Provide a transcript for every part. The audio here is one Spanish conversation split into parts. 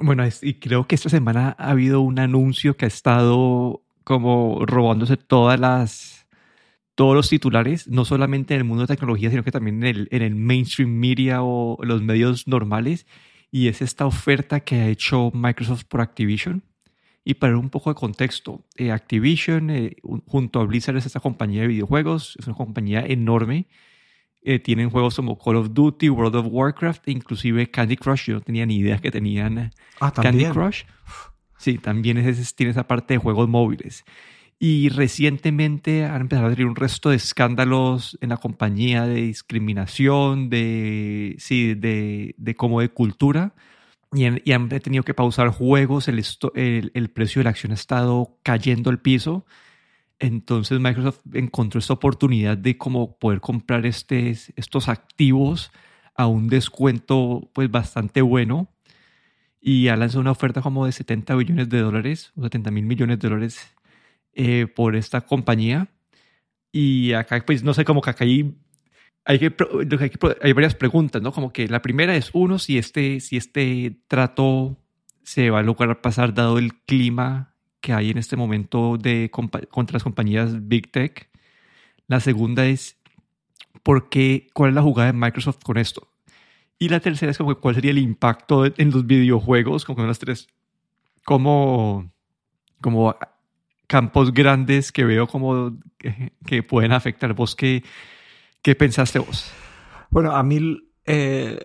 Bueno, y creo que esta semana ha habido un anuncio que ha estado como robándose todas las todos los titulares, no solamente en el mundo de tecnología, sino que también en el, en el mainstream media o los medios normales, y es esta oferta que ha hecho Microsoft por Activision. Y para un poco de contexto, eh, Activision eh, junto a Blizzard es esta compañía de videojuegos, es una compañía enorme. Eh, tienen juegos como Call of Duty, World of Warcraft e inclusive Candy Crush. Yo no tenía ni idea que tenían ah, Candy Crush. Sí, también es, tiene esa parte de juegos móviles. Y recientemente han empezado a tener un resto de escándalos en la compañía de discriminación, de, sí, de, de como de cultura y, han tenido que pausar juegos, el, el, precio de la acción ha estado cayendo al piso. Entonces Microsoft encontró esta oportunidad de como poder comprar este, estos activos a un descuento pues bastante bueno y ha lanzado una oferta como de 70 billones de dólares o 70 mil millones de dólares eh, por esta compañía. Y acá pues no sé, como que acá hay hay, que, hay, varias preguntas, ¿no? Como que la primera es, uno, si este, si este trato se va a lograr pasar dado el clima que hay en este momento de, contra las compañías Big Tech. La segunda es, ¿por qué, ¿cuál es la jugada de Microsoft con esto? Y la tercera es como cuál sería el impacto en los videojuegos, como las tres, como, como campos grandes que veo como que, que pueden afectar. ¿Vos qué, ¿Qué pensaste vos? Bueno, a mí eh,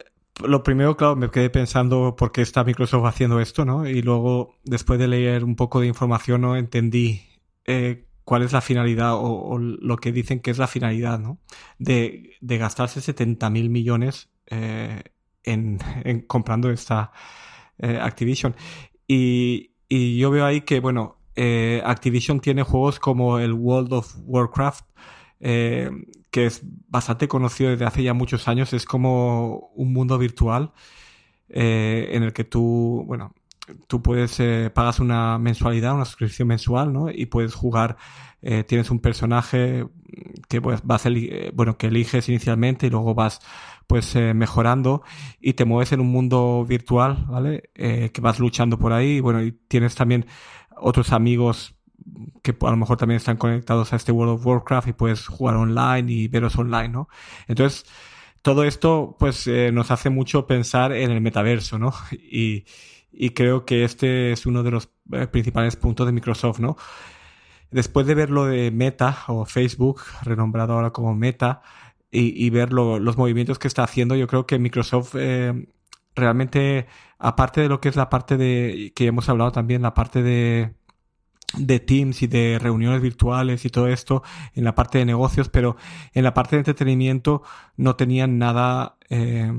lo primero, claro, me quedé pensando por qué está Microsoft haciendo esto, ¿no? Y luego, después de leer un poco de información, ¿no? Entendí eh, cuál es la finalidad o, lo que dicen que es la finalidad, ¿no? De, gastarse 70 mil millones eh, en, comprando esta Activision. Y, y, yo veo ahí que, bueno, Activision tiene juegos como el World of Warcraft, eh, que es bastante conocido desde hace ya muchos años. Es como un mundo virtual eh, en el que tú, bueno, tú puedes, eh, pagas una mensualidad, una suscripción mensual, ¿no? Y puedes jugar, tienes un personaje que pues, vas bueno, que eliges inicialmente y luego vas pues mejorando y te mueves en un mundo virtual, ¿vale? que vas luchando por ahí, bueno, y tienes también otros amigos que a lo mejor también están conectados a este World of Warcraft y puedes jugar online y veros online, ¿no? Entonces, todo esto pues eh, nos hace mucho pensar en el metaverso, ¿no? Y, y creo que este es uno de los eh, principales puntos de Microsoft, ¿no? Después de ver lo de Meta o Facebook, renombrado ahora como Meta, y, y ver los movimientos que está haciendo, yo creo que Microsoft eh, realmente, aparte de lo que es la parte de, que hemos hablado también, la parte de de Teams y de reuniones virtuales y todo esto en la parte de negocios, pero en la parte de entretenimiento no tenían nada eh,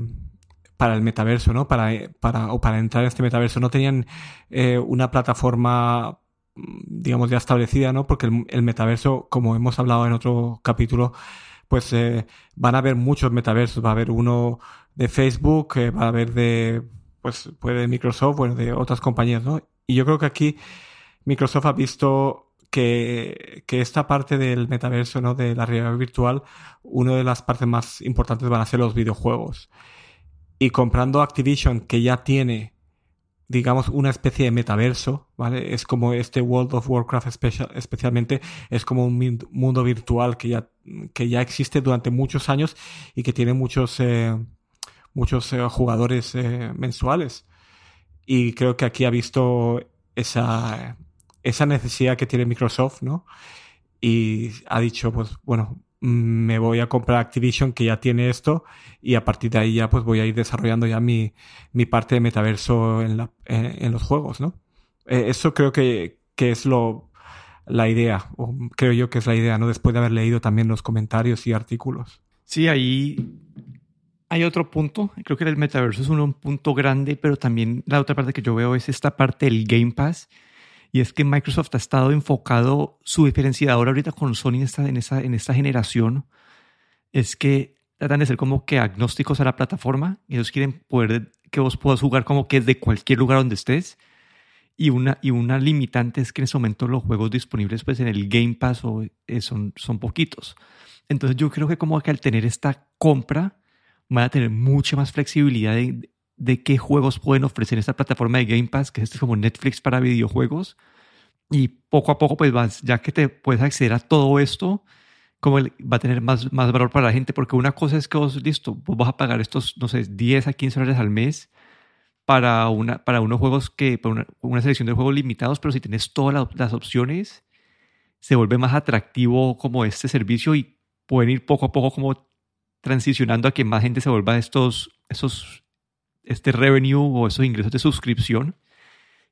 para el metaverso, ¿no? Para, para, o para entrar en este metaverso. No tenían eh, una plataforma, digamos, ya establecida, ¿no? Porque el, metaverso, como hemos hablado en otro capítulo, pues eh, van a haber muchos metaversos. Va a haber uno de Facebook, va a haber de, pues, de Microsoft, bueno, de otras compañías, ¿no? Y yo creo que aquí Microsoft ha visto que, esta parte del metaverso, ¿no? de la realidad virtual, una de las partes más importantes van a ser los videojuegos. Y comprando Activision, que ya tiene, digamos, una especie de metaverso, ¿vale? Es como este World of Warcraft especialmente, es como un mundo virtual que ya, que ya existe durante muchos años y que tiene muchos, eh, muchos eh, jugadores eh, mensuales. Y creo que aquí ha visto esa, esa necesidad que tiene Microsoft, ¿no? Y ha dicho, pues bueno, me voy a comprar Activision que ya tiene esto y a partir de ahí ya pues voy a ir desarrollando ya mi, mi parte de metaverso en, la, en, los juegos, ¿no? Eh, eso creo que, que es lo, la idea, o creo yo que es la idea, ¿no? Después de haber leído también los comentarios y artículos. Sí, ahí hay otro punto, creo que el metaverso es un punto grande, pero también la otra parte que yo veo es esta parte del Game Pass y es que Microsoft ha estado enfocado, su diferenciador ahorita con Sony en esta, en esta, en esta generación, es que tratan de ser como que agnósticos a la plataforma. Ellos quieren poder que vos puedas jugar como que desde cualquier lugar donde estés. Y una, y una limitante es que en ese momento los juegos disponibles pues en el Game Pass eh, son, son poquitos. Entonces yo creo que como que al tener esta compra van a tener mucha más flexibilidad de, de qué juegos pueden ofrecer esta plataforma de Game Pass, que es como Netflix para videojuegos. Y poco a poco, pues ya que te puedes acceder a todo esto, como va a tener más, más valor para la gente, porque una cosa es que vos, listo, vos vas a pagar estos, no sé, 10 a 15 dólares al mes para, una, para unos juegos que, para una, selección de juegos limitados, pero si tienes todas las opciones, se vuelve más atractivo como este servicio y pueden ir poco a poco como transicionando a que más gente se vuelva a estos, esos, este revenue o esos ingresos de suscripción,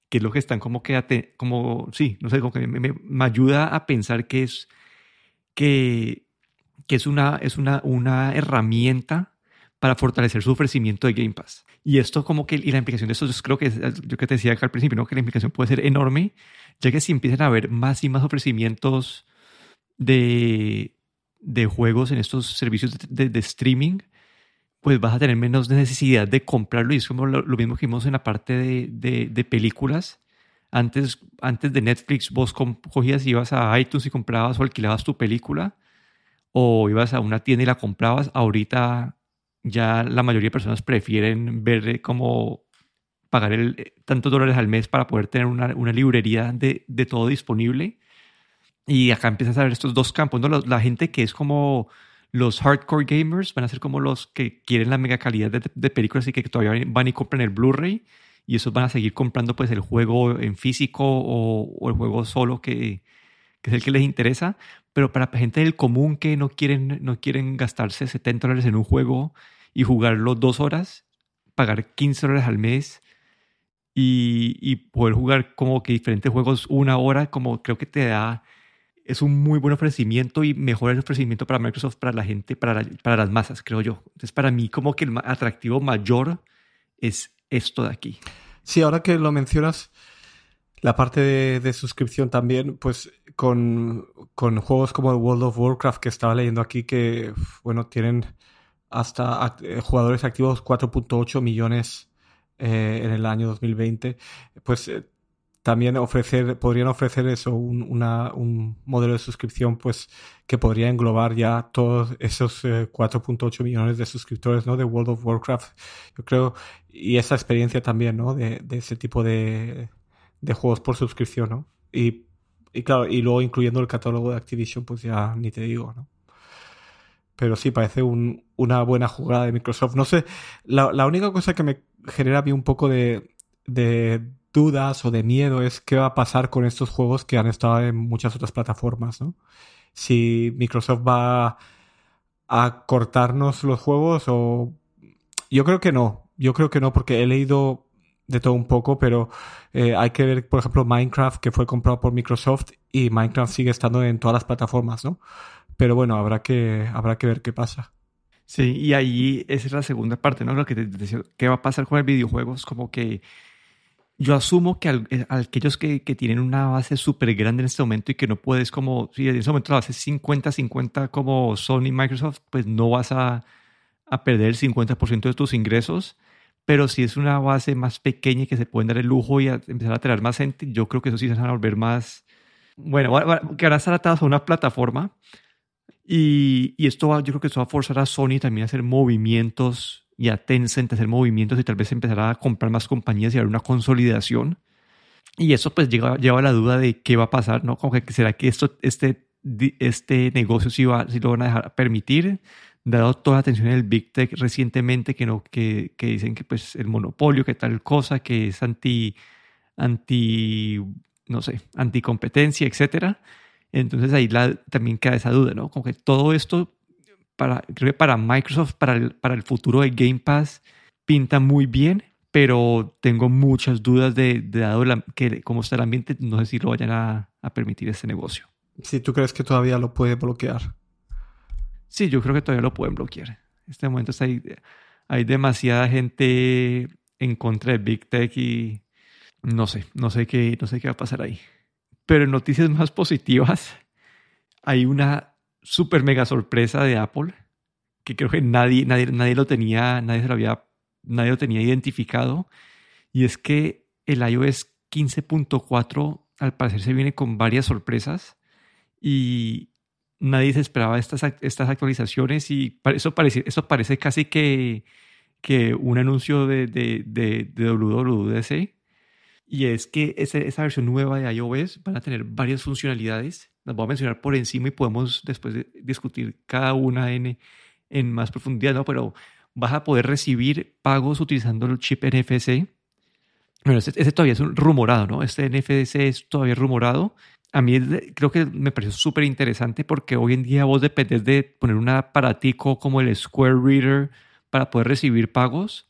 que es lo que están como que, como, sí, no sé, como que me, me ayuda a pensar que es que, que es, una, es una, una herramienta para fortalecer su ofrecimiento de Game Pass. Y esto como que, y la implicación de esto, yo creo que, yo que te decía acá al principio, ¿no? que la implicación puede ser enorme, ya que si empiezan a haber más y más ofrecimientos de, de juegos en estos servicios de, de, streaming, pues vas a tener menos necesidad de comprarlo. Y es como lo, mismo que vimos en la parte de, de películas, antes, antes de Netflix, vos cogías y ibas a iTunes y comprabas o alquilabas tu película, o ibas a una tienda y la comprabas. Ahorita ya la mayoría de personas prefieren ver como pagar el, tantos dólares al mes para poder tener una, una librería de, de, todo disponible. Y acá empiezas a ver estos dos campos, ¿no? La, gente que es como los hardcore gamers van a ser como los que quieren la mega calidad de, de películas y que todavía van y compran el Blu-ray y esos van a seguir comprando pues el juego en físico o, el juego solo que, que, es el que les interesa, pero para gente del común que no quieren, no quieren gastarse 70 dólares en un juego y jugarlo dos horas, pagar 15 dólares al mes y, y, poder jugar como que diferentes juegos una hora, como creo que te da, es un muy buen ofrecimiento y mejor el ofrecimiento para Microsoft, para la gente, para, para las masas, creo yo. Entonces para mí como que el atractivo mayor es esto de aquí. Sí, ahora que lo mencionas, la parte de, suscripción también, pues con, juegos como World of Warcraft que estaba leyendo aquí que, bueno, tienen hasta eh, jugadores activos 4.8 millones eh, en el año 2020, pues eh, también ofrecer, podrían ofrecer eso, un, un modelo de suscripción pues que podría englobar ya todos esos 4.8 millones de suscriptores ¿no? de World of Warcraft. Yo creo, y esa experiencia también, ¿no? De, de ese tipo de, de, juegos por suscripción, ¿no? Y, y, claro, y luego incluyendo el catálogo de Activision, pues ya ni te digo, ¿no? Pero sí, parece un, una buena jugada de Microsoft. No sé, la, la única cosa que me genera a mí un poco de, de dudas o de miedo es qué va a pasar con estos juegos que han estado en muchas otras plataformas, ¿no? Si Microsoft va a cortarnos los juegos o... Yo creo que no, yo creo que no porque he leído de todo un poco, pero eh, hay que ver, por ejemplo, Minecraft, que fue comprado por Microsoft y Minecraft sigue estando en todas las plataformas, ¿no? Pero bueno, habrá que, habrá que ver qué pasa. Sí, y ahí esa es la segunda parte, ¿no? Lo que te decía, ¿qué va a pasar con el videojuegos? Como que yo asumo que eh, aquellos que, que, tienen una base súper grande en este momento y que no puedes como, si en ese momento la base es 50-50 como Sony Microsoft, pues no vas a, a perder el 50% de tus ingresos. Pero si es una base más pequeña y que se pueden dar el lujo y empezar a traer más gente, yo creo que eso sí se van a volver más, bueno, que ahora están atados a una plataforma. Y, y esto va, yo creo que esto va a forzar a Sony también a hacer movimientos y a Tencent hacer movimientos y tal vez empezar a comprar más compañías y haber una consolidación. Y eso pues lleva, lleva a la duda de qué va a pasar, ¿no? Como que será que esto, este, este negocio sí, va, sí lo van a dejar permitir, dado toda la atención del Big Tech recientemente, que, no, que, que dicen que pues el monopolio, que tal cosa, que es anti, anti no sé, anticompetencia, etcétera. Entonces ahí la, también queda esa duda, ¿no? Como que todo esto para, creo que para Microsoft, para el, para el futuro de Game Pass, pinta muy bien, pero tengo muchas dudas de, dado que cómo está el ambiente, no sé si lo vayan a, a permitir este negocio. Si tú crees que todavía lo puede bloquear. Sí, yo creo que todavía lo pueden bloquear. En este momento hay, hay demasiada gente en contra de Big Tech y no sé, no sé qué, no sé qué va a pasar ahí. Pero en noticias más positivas, hay una super mega sorpresa de Apple, que creo que nadie, nadie, nadie lo tenía, nadie se lo había, nadie lo tenía identificado, y es que el iOS 15.4 al parecer se viene con varias sorpresas y nadie se esperaba estas, estas actualizaciones y eso parece, eso parece casi que, que un anuncio de, de, de, de WWDC y es que esa versión nueva de iOS van a tener varias funcionalidades. Las voy a mencionar por encima y podemos después discutir cada una en, en más profundidad, ¿no? Pero vas a poder recibir pagos utilizando el chip NFC. Bueno, ese, todavía es un rumorado, ¿no? Este NFC es todavía rumorado. A mí creo que me pareció súper interesante porque hoy en día vos dependés de poner un aparatico como el Square Reader para poder recibir pagos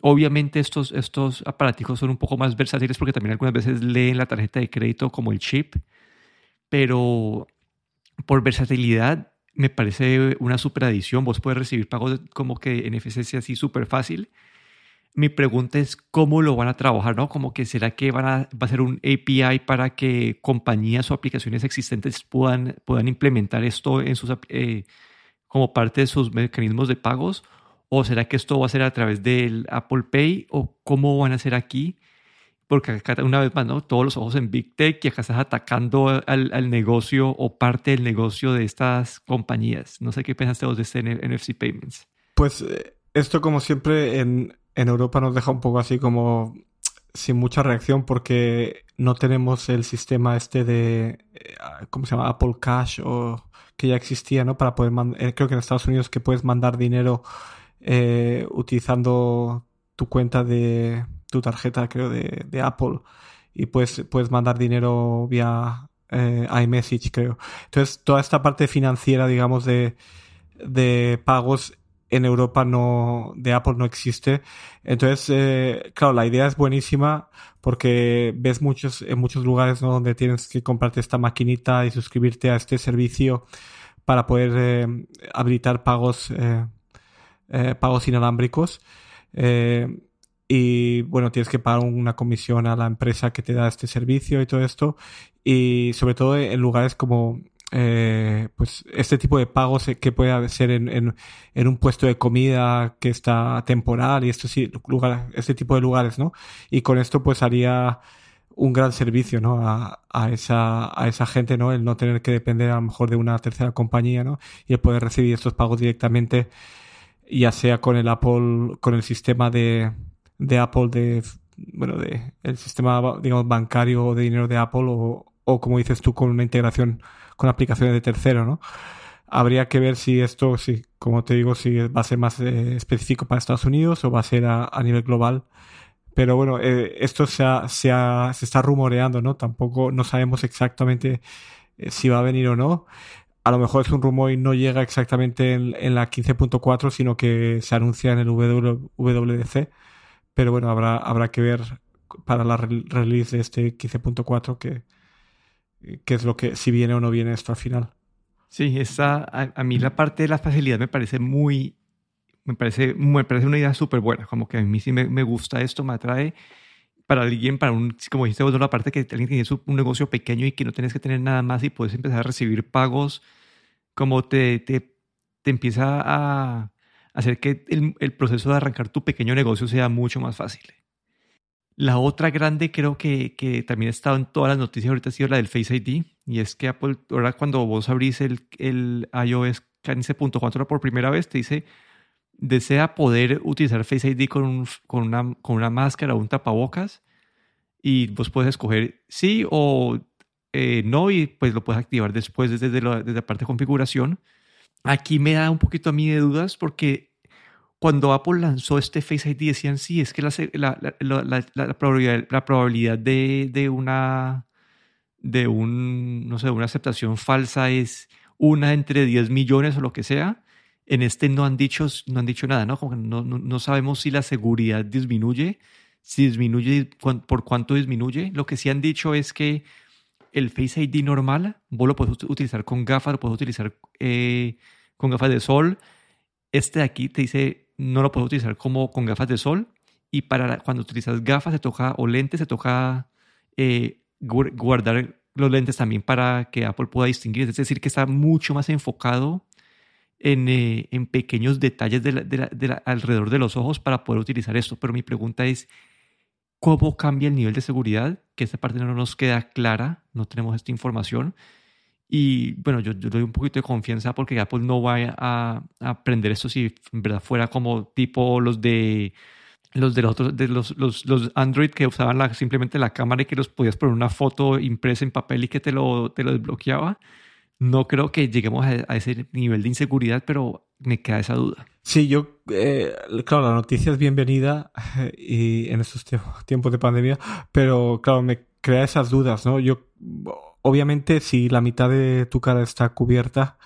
Obviamente estos, estos aparatos son un poco más versátiles porque también algunas veces leen la tarjeta de crédito como el chip, pero por versatilidad me parece una super adición. Vos puedes recibir pagos como que NFC sea así súper fácil. Mi pregunta es cómo lo van a trabajar, ¿no? Como que será que van a, va a ser un API para que compañías o aplicaciones existentes puedan, puedan implementar esto en sus, eh, como parte de sus mecanismos de pagos ¿O será que esto va a ser a través del Apple Pay? ¿O cómo van a ser aquí? Porque una vez más, ¿no? Todos los ojos en Big Tech y acá estás atacando al, negocio o parte del negocio de estas compañías. No sé qué pensaste vos de este NFC Payments. Pues eh, esto, como siempre, en, en Europa nos deja un poco así como sin mucha reacción porque no tenemos el sistema este de, eh, ¿cómo se llama? Apple Cash o que ya existía, ¿no? Para poder mandar, eh, creo que en Estados Unidos que puedes mandar dinero utilizando tu cuenta de tu tarjeta, creo, de, Apple y puedes, puedes mandar dinero vía eh, iMessage, creo. Entonces, toda esta parte financiera, digamos, de, de pagos en Europa no, de Apple no existe. Entonces, eh, claro, la idea es buenísima porque ves muchos, en muchos lugares ¿no? donde tienes que comprarte esta maquinita y suscribirte a este servicio para poder eh, habilitar pagos pagos inalámbricos. Y bueno, tienes que pagar una comisión a la empresa que te da este servicio y todo esto. Y sobre todo en lugares como eh, pues este tipo de pagos que puede ser en, en, un puesto de comida que está temporal y esto sí, lugar, este tipo de lugares, ¿no? Y con esto pues haría un gran servicio, ¿no? A, a, esa, a esa gente, ¿no? El no tener que depender a lo mejor de una tercera compañía, ¿no? Y el poder recibir estos pagos directamente ya sea con el Apple, con el sistema de, de Apple de, bueno, de el sistema, digamos, bancario de dinero de Apple o, o como dices tú, con una integración con aplicaciones de tercero, ¿no? Habría que ver si esto, si, como te digo, si va a ser más eh, específico para Estados Unidos o va a ser a, nivel global. Pero bueno, eh, esto se, ha, se, se está rumoreando, ¿no? Tampoco no sabemos exactamente eh, si va a venir o no a lo mejor es un rumor y no llega exactamente en, la 15.4, sino que se anuncia en el WWDC. Pero bueno, habrá, habrá que ver para la release de este 15.4 que, que es lo que, si viene o no viene esto al final. Sí, esa, a, mí la parte de la facilidad me parece muy, me parece, me parece una idea súper buena, como que a mí sí me, me, gusta esto, me atrae para alguien, para un, como dijiste vos, la parte que alguien tiene un negocio pequeño y que no tienes que tener nada más y puedes empezar a recibir pagos como te, te, te empieza a hacer que el, proceso de arrancar tu pequeño negocio sea mucho más fácil. La otra grande creo que, que también ha en todas las noticias ahorita ha sido la del Face ID y es que Apple, ahora cuando vos abrís el, el iOS 15.4 por primera vez, te dice desea poder utilizar Face ID con, un, con, una, con una máscara o un tapabocas y vos puedes escoger sí o eh, no y pues lo puedes activar después desde, desde la parte de configuración. Aquí me da un poquito a mí de dudas porque cuando Apple lanzó este Face ID decían sí, es que la, la, la, la probabilidad, de, de, una de un, no sé, una aceptación falsa es una entre 10 millones o lo que sea. En este no han dicho, no han dicho nada, ¿no? Como no, no, no sabemos si la seguridad disminuye, si disminuye, por cuánto disminuye. Lo que sí han dicho es que el Face ID normal, vos lo puedes utilizar con gafas, lo puedes utilizar eh, con gafas de sol. Este de aquí te dice, no lo puedes utilizar como con gafas de sol. Y para cuando utilizas gafas se toca, o lentes, se toca eh, guardar los lentes también para que Apple pueda distinguir. Es decir, que está mucho más enfocado en, eh, en pequeños detalles de alrededor de los ojos para poder utilizar esto. Pero mi pregunta es, ¿cómo cambia el nivel de seguridad? Que esta parte no nos queda clara, no tenemos esta información. Y bueno, yo, yo doy un poquito de confianza porque Apple no va a, aprender esto si en verdad fuera como tipo los de los de los otros, de los, los, los Android que usaban la, simplemente la cámara y que los podías poner una foto impresa en papel y que te lo, te lo desbloqueaba. No creo que lleguemos a, ese nivel de inseguridad, pero me queda esa duda. Sí, yo, eh, claro, la noticia es bienvenida y en estos tiempos de pandemia, pero claro, me crea esas dudas, ¿no? Yo obviamente si la mitad de tu cara está cubierta,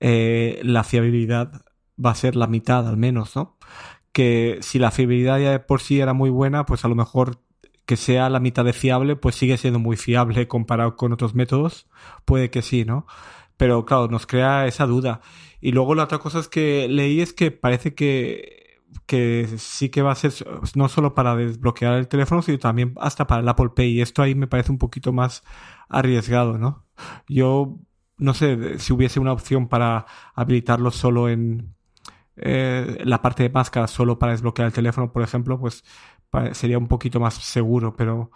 eh, la fiabilidad va a ser la mitad al menos, ¿no? Que si la fiabilidad ya de por sí era muy buena, pues a lo mejor que sea la mitad de fiable, pues sigue siendo muy fiable comparado con otros métodos. Puede que sí, ¿no? Pero claro, nos crea esa duda. Y luego la otra cosa es que leí es que parece que, que sí que va a ser no solo para desbloquear el teléfono, sino también hasta para el Apple Pay. Y esto ahí me parece un poquito más arriesgado, ¿no? Yo no sé si hubiese una opción para habilitarlo solo en eh, la parte de máscara, solo para desbloquear el teléfono, por ejemplo, pues sería un poquito más seguro, pero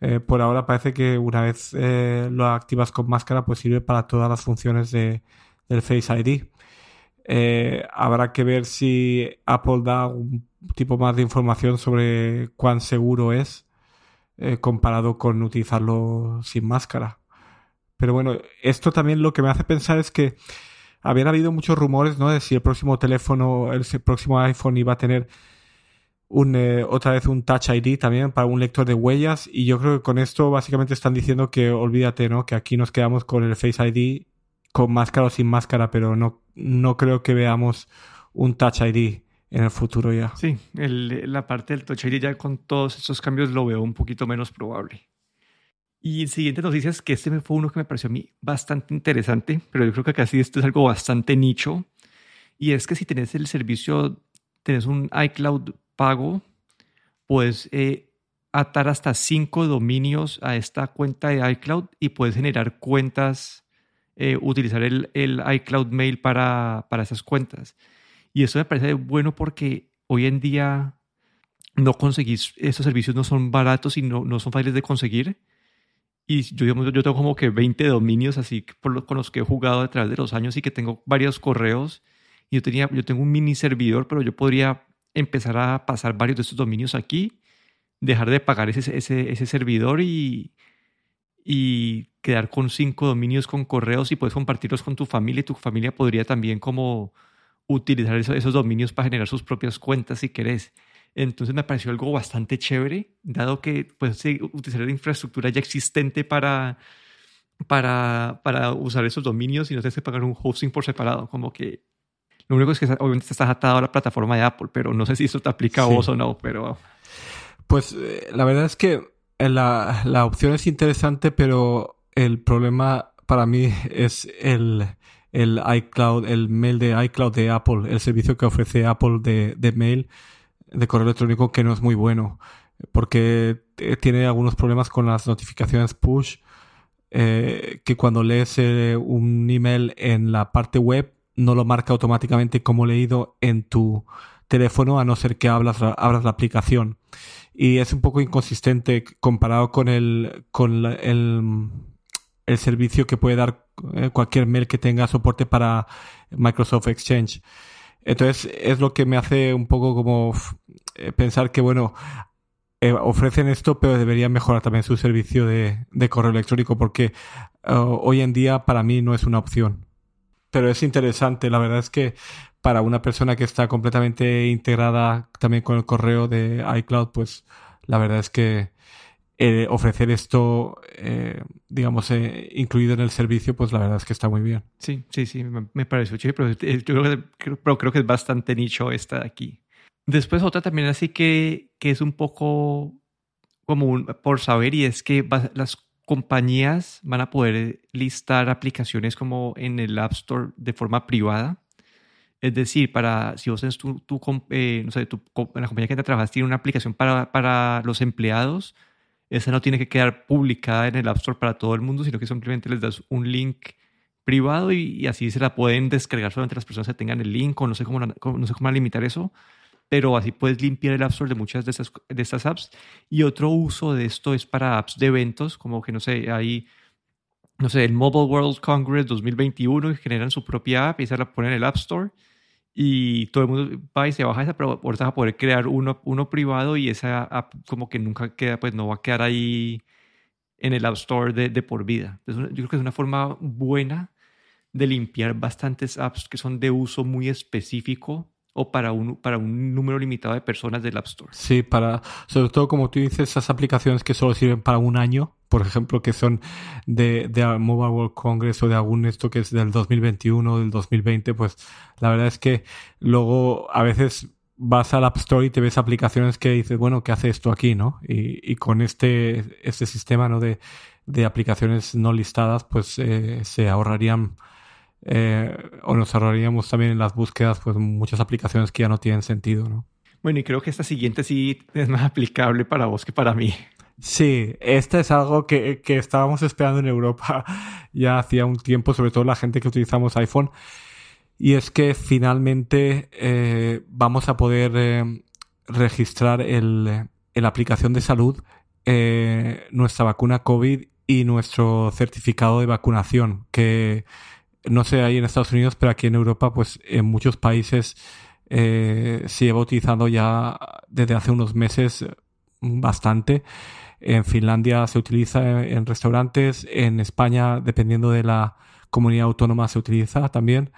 eh, por ahora parece que una vez eh, lo activas con máscara, pues sirve para todas las funciones de, del Face ID. habrá que ver si Apple da un tipo más de información sobre cuán seguro es eh, comparado con utilizarlo sin máscara. Pero bueno, esto también lo que me hace pensar es que habían habido muchos rumores, ¿no? De si el próximo teléfono, el próximo iPhone iba a tener un, eh, otra vez un Touch ID también para un lector de huellas. Y yo creo que con esto básicamente están diciendo que olvídate, ¿no? Que aquí nos quedamos con el Face ID con máscara o sin máscara, pero no, no creo que veamos un Touch ID en el futuro ya. Sí, la parte del Touch ID ya con todos estos cambios lo veo un poquito menos probable. Y en siguiente noticias, que este fue uno que me pareció a mí bastante interesante, pero yo creo que casi esto es algo bastante nicho. Y es que si tenés el servicio, tenés un iCloud pago, puedes eh, atar hasta cinco dominios a esta cuenta de iCloud y puedes generar cuentas, eh, utilizar el, el, iCloud Mail para, para esas cuentas. Y eso me parece bueno porque hoy en día no conseguís, esos servicios no son baratos y no, no son fáciles de conseguir. Y yo, yo tengo como que 20 dominios así por con los que he jugado a través de los años y que tengo varios correos. Y yo, tenía, yo tengo un mini servidor, pero yo podría empezar a pasar varios de estos dominios aquí, dejar de pagar ese, ese, ese servidor y, y quedar con cinco dominios con correos y puedes compartirlos con tu familia y tu familia podría también como utilizar esos, dominios para generar sus propias cuentas si querés. Entonces me pareció algo bastante chévere, dado que puedes utilizar la infraestructura ya existente para, para, para usar esos dominios y no tienes que pagar un hosting por separado. Como que lo único es que obviamente estás atado a la plataforma de Apple, pero no sé si eso te aplica a vos o no, pero... Pues eh, la verdad es que la, la opción es interesante, pero el problema para mí es el, el iCloud, el mail de iCloud de Apple, el servicio que ofrece Apple de, de mail, de correo electrónico, que no es muy bueno, porque eh, tiene algunos problemas con las notificaciones push, eh, que cuando lees eh, un email en la parte web, no lo marca automáticamente como leído en tu teléfono, a no ser que abras abras la aplicación. Y es un poco inconsistente comparado con el, con el, el servicio que puede dar cualquier mail que tenga soporte para Microsoft Exchange. Entonces es lo que me hace un poco como eh, pensar que, bueno, eh, ofrecen esto, pero deberían mejorar también su servicio de, correo electrónico porque hoy en día para mí no es una opción. Pero es interesante, la verdad es que para una persona que está completamente integrada también con el correo de iCloud, pues la verdad es que eh, ofrecer esto, eh, digamos, eh, incluido en el servicio, pues la verdad es que está muy bien. Sí, sí, sí, me, parece chévere, pero yo creo que, pero creo que es bastante nicho esta de aquí. Después otra también así que, que es un poco como por saber y es que las compañías van a poder listar aplicaciones como en el App Store de forma privada. Es decir, para si vos tu, no sé, tu, la compañía que te trabajas tiene una aplicación para, para los empleados, esa no tiene que quedar publicada en el App Store para todo el mundo, sino que simplemente les das un link privado y, así se la pueden descargar solamente las personas que tengan el link o no sé cómo, no sé cómo limitar eso, pero así puedes limpiar el App Store de muchas de, esas, de estas apps. Y otro uso de esto es para apps de eventos, como que no sé, hay no sé, el Mobile World Congress 2021 y generan su propia app y se la ponen en el App Store y todo el mundo va y se baja esa, pero ahorita vas a poder crear uno, uno privado y esa app como que nunca queda, pues no va a quedar ahí en el App Store de, de por vida. Yo creo que es una forma buena de limpiar bastantes apps que son de uso muy específico o para un, para un número limitado de personas del App Store. Sí, para, sobre todo como tú dices, esas aplicaciones que solo sirven para un año, por ejemplo, que son de, de Mobile World Congress o de algún esto que es del 2021 o del 2020, pues la verdad es que luego a veces vas al App Store y te ves aplicaciones que dices, bueno, ¿qué hace esto aquí, no? Y, y con este, este sistema, ¿no? De, de aplicaciones no listadas, pues eh, se ahorrarían eh, o nos ahorraríamos también en las búsquedas pues muchas aplicaciones que ya no tienen sentido, ¿no? Bueno, y creo que esta siguiente sí es más aplicable para vos que para mí. Sí, este es algo que, que estábamos esperando en Europa ya hacía un tiempo, sobre todo la gente que utilizamos iPhone, y es que finalmente eh, vamos a poder eh, registrar el, la aplicación de salud nuestra vacuna COVID y nuestro certificado de vacunación, que no sé ahí en Estados Unidos, pero aquí en Europa, pues en muchos países eh, se lleva utilizando ya desde hace unos meses bastante. En Finlandia se utiliza en restaurantes, en España, dependiendo de la comunidad autónoma, se utiliza también.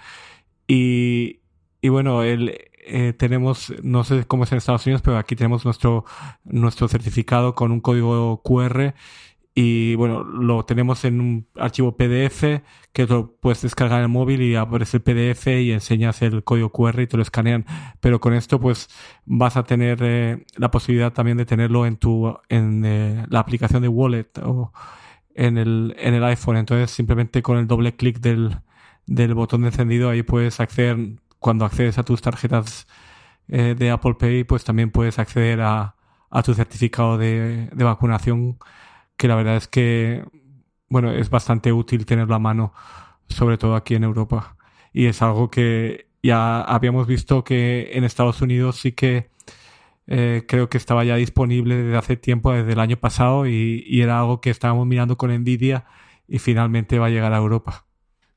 Y, y bueno, eh, tenemos, no sé cómo es en Estados Unidos, pero aquí tenemos nuestro, nuestro certificado con un código QR y bueno, lo tenemos en un archivo PDF que lo puedes descargar en el móvil y abres el PDF y enseñas el código QR y te lo escanean. Pero con esto pues vas a tener eh, la posibilidad también de tenerlo en tu en eh, la aplicación de Wallet o en el en el iPhone. Entonces simplemente con el doble clic del del botón de encendido ahí puedes acceder cuando accedes a tus tarjetas eh, de Apple Pay pues también puedes acceder a, a tu certificado de, de vacunación que la verdad es que, bueno, es bastante útil tenerlo a mano, sobre todo aquí en Europa. Y es algo que ya habíamos visto que en Estados Unidos sí que eh, creo que estaba ya disponible desde hace tiempo, desde el año pasado, y, y, era algo que estábamos mirando con envidia y finalmente va a llegar a Europa.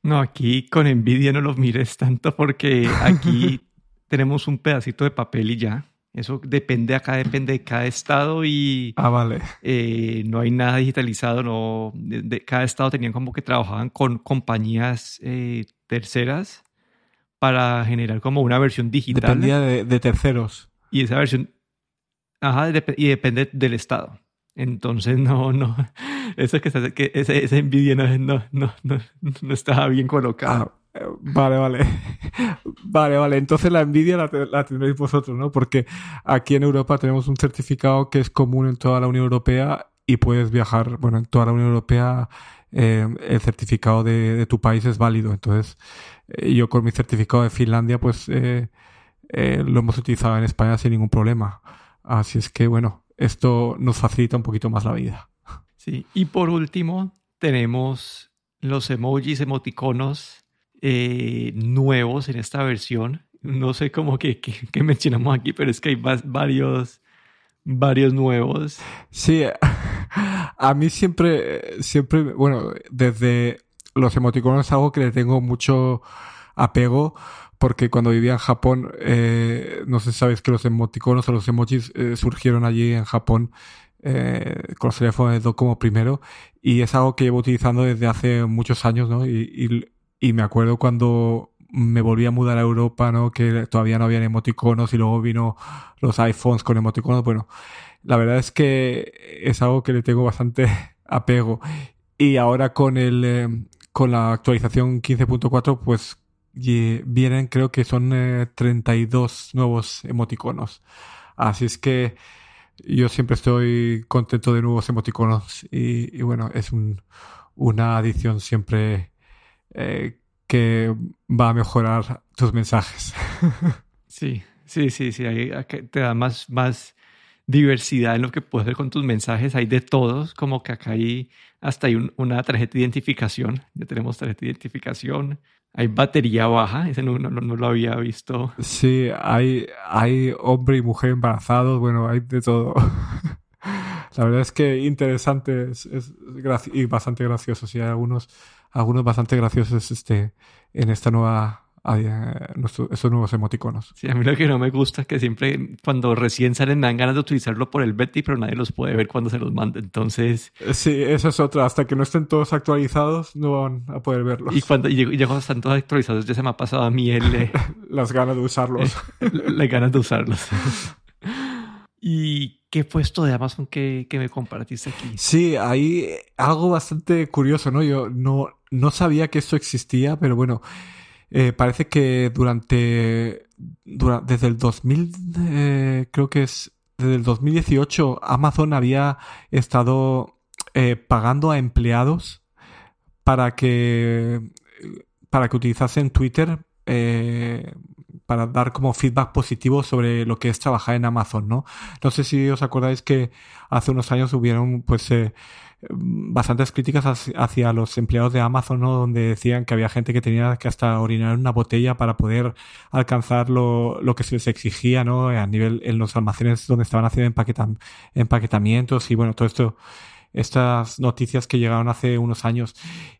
No, aquí con envidia no lo mires tanto porque aquí tenemos un pedacito de papel y ya. Eso depende acá, depende de cada estado y ah, vale. Eh, no hay nada digitalizado. No, de, cada estado tenían como que trabajaban con compañías eh, terceras para generar como una versión digital. Dependía de, de terceros. Y esa versión, ajá, y depende del estado. Entonces, no, no, eso que, que ese, esa envidia no, no, no, no, estaba bien colocado. Ah, Vale, vale. Vale, vale. Entonces la envidia la, tendréis vosotros, ¿no? Porque aquí en Europa tenemos un certificado que es común en toda la Unión Europea y puedes viajar, bueno, en toda la Unión Europea eh, el certificado de, tu país es válido. Entonces, eh, yo con mi certificado de Finlandia, pues eh, lo hemos utilizado en España sin ningún problema. Así es que, bueno, esto nos facilita un poquito más la vida. Sí, y por último, tenemos los emojis, emoticonos eh, nuevos en esta versión. No sé cómo que, que, mencionamos aquí, pero es que hay varios, varios nuevos. Sí, a mí siempre, siempre, bueno, desde los emoticonos es algo que le tengo mucho apego porque cuando vivía en Japón, eh, no sé si sabes que los emoticonos o los emojis eh, surgieron allí en Japón con los teléfonos de Docomo primero y es algo que llevo utilizando desde hace muchos años, ¿no? Y, y y me acuerdo cuando me volví a mudar a Europa, ¿no? Que todavía no habían emoticonos y luego vino los iPhones con emoticonos. Bueno, la verdad es que es algo que le tengo bastante apego. Y ahora con el, eh, con la actualización 15.4, pues vienen, creo que son 32 eh, nuevos emoticonos. Así es que yo siempre estoy contento de nuevos emoticonos y, bueno, es un, una adición siempre eh, que va a mejorar tus mensajes. sí, sí, sí, sí. te da más, más diversidad en lo que puedes hacer con tus mensajes. Hay de todos, como que acá hay hasta hay una tarjeta de identificación. Ya tenemos tarjeta de identificación. Hay batería baja, ese no, no, no, lo había visto. Sí, hay, hay hombre y mujer embarazados, bueno, hay de todo. La verdad es que interesante es, y bastante gracioso. Sí, hay algunos, algunos bastante graciosos este, en esta nueva esos nuevos emoticonos. Sí, a mí lo que no me gusta es que siempre cuando recién salen me dan ganas de utilizarlo por el Betty, pero nadie los puede ver cuando se los manda. Entonces... Sí, eso es otra. Hasta que no estén todos actualizados, no van a poder verlos. Y cuando, y cuando están todos actualizados, ya se me ha pasado a mí el... Las ganas de usarlos. Las ganas de usarlos. ¿Y qué puesto de Amazon que, que, me compartiste aquí? Sí, hay algo bastante curioso, ¿no? Yo no, no sabía que esto existía, pero bueno, eh, parece que durante, desde el 2000, eh, creo que es desde el 2018, Amazon había estado eh, pagando a empleados para que para que utilizasen Twitter para dar como feedback positivo sobre lo que es trabajar en Amazon, ¿no? No sé si os acordáis que hace unos años hubieron pues bastantes críticas hacia los empleados de Amazon, ¿no? Donde decían que había gente que tenía que hasta orinar una botella para poder alcanzar lo, lo que se les exigía, ¿no? A nivel, en los almacenes donde estaban haciendo empaquetamientos y bueno, todo esto, estas noticias que llegaron hace unos años.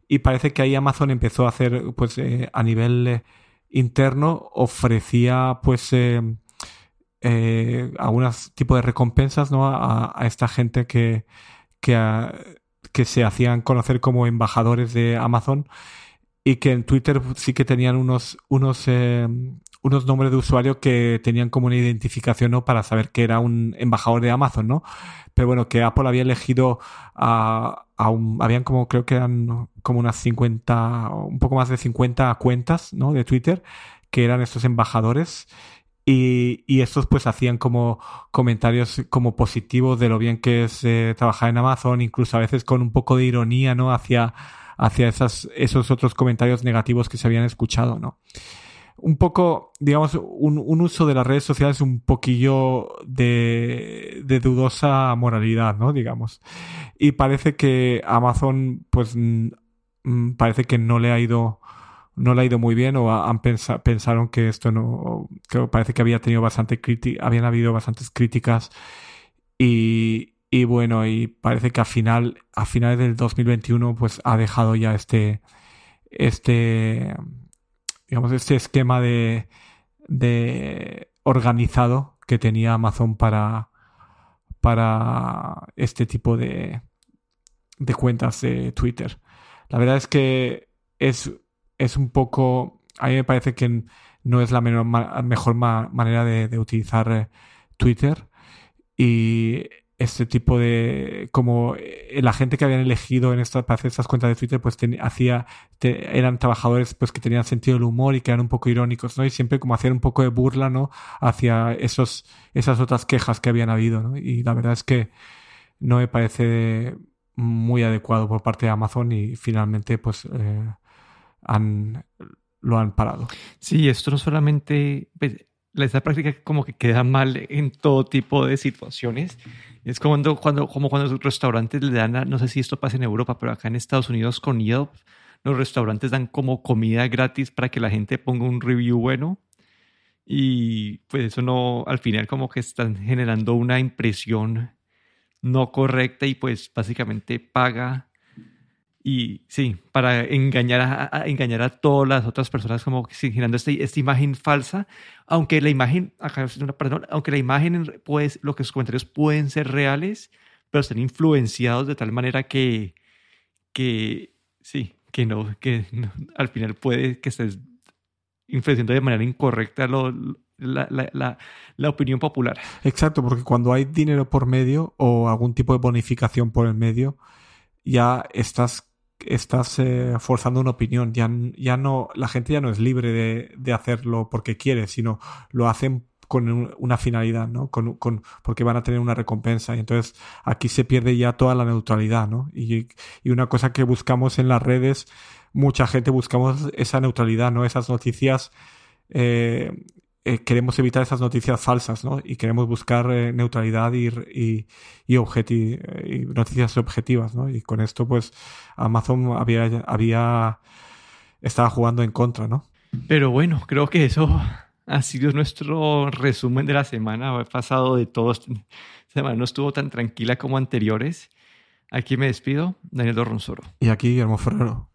Y parece que ahí Amazon empezó a hacer, pues, eh, a nivel eh, interno, ofrecía, pues, eh, algunos tipos de recompensas, ¿no? A, a esta gente que, que, que se hacían conocer como embajadores de Amazon y que en Twitter sí que tenían unos, unos, eh, unos nombres de usuario que tenían como una identificación ¿no? para saber que era un embajador de Amazon, ¿no? Pero bueno, que Apple había elegido a, a un, habían como, creo que eran como unas 50, un poco más de 50 cuentas, ¿no? De Twitter, que eran estos embajadores y, y, estos pues hacían como comentarios como positivos de lo bien que es eh, trabajar en Amazon, incluso a veces con un poco de ironía, ¿no? Hacia, hacia esas, esos otros comentarios negativos que se habían escuchado, ¿no? Un poco, digamos, un, un uso de las redes sociales un poquillo de, de dudosa moralidad, ¿no? Digamos. Y parece que Amazon, pues, mm, parece que no le ha ido no le ha ido muy bien o han pensaron que esto no, que parece que había tenido bastante crítica, habían habido bastantes críticas y, y bueno, y parece que a final, a finales del 2021 pues ha dejado ya este, este, digamos, este esquema de, de organizado que tenía Amazon para, para este tipo de, de cuentas de Twitter. La verdad es que es es un poco, a mí me parece que no es la mejor manera de, utilizar eh, Twitter. Y este tipo de como eh, la gente que habían elegido en estas para hacer estas cuentas de Twitter pues hacía eran trabajadores pues que tenían sentido del humor y que eran un poco irónicos no y siempre como hacer un poco de burla no hacia esos esas otras quejas que habían habido ¿no? y la verdad es que no me parece muy adecuado por parte de Amazon y finalmente pues eh, han, lo han parado. Sí, esto no solamente, pues, esta práctica como que queda mal en todo tipo de situaciones. Es como cuando, cuando, como cuando los restaurantes le dan, no sé si esto pasa en Europa, pero acá en Estados Unidos con Yelp, los restaurantes dan como comida gratis para que la gente ponga un review bueno. Y pues eso no, al final como que están generando una impresión no correcta y pues básicamente paga y sí, para engañar a, engañar a todas las otras personas, como generando esta, esta imagen falsa, aunque la imagen, acá, aunque la imagen, pues, lo que sus comentarios pueden ser reales, pero están influenciados de tal manera que, que sí, que no, que al final puede que estés influenciando de manera incorrecta lo, la, la, la, opinión popular. Exacto, porque cuando hay dinero por medio o algún tipo de bonificación por el medio, ya estás estás eh, forzando una opinión. Ya, ya no, la gente ya no es libre de, de hacerlo porque quiere, sino lo hacen con una finalidad, ¿no? Con, con, porque van a tener una recompensa. Y entonces aquí se pierde ya toda la neutralidad, ¿no? Y, y una cosa que buscamos en las redes, mucha gente buscamos esa neutralidad, ¿no? Esas noticias eh, eh, queremos evitar esas noticias falsas, ¿no? Y queremos buscar eh, neutralidad y, y, y, y, noticias objetivas, ¿no? Y con esto, pues, Amazon había, había, estaba jugando en contra, ¿no? Pero bueno, creo que eso ha sido nuestro resumen de la semana. He pasado de todo. semana no estuvo tan tranquila como anteriores. Aquí me despido, Daniel Dorronsoro. Y aquí Guillermo Ferrero.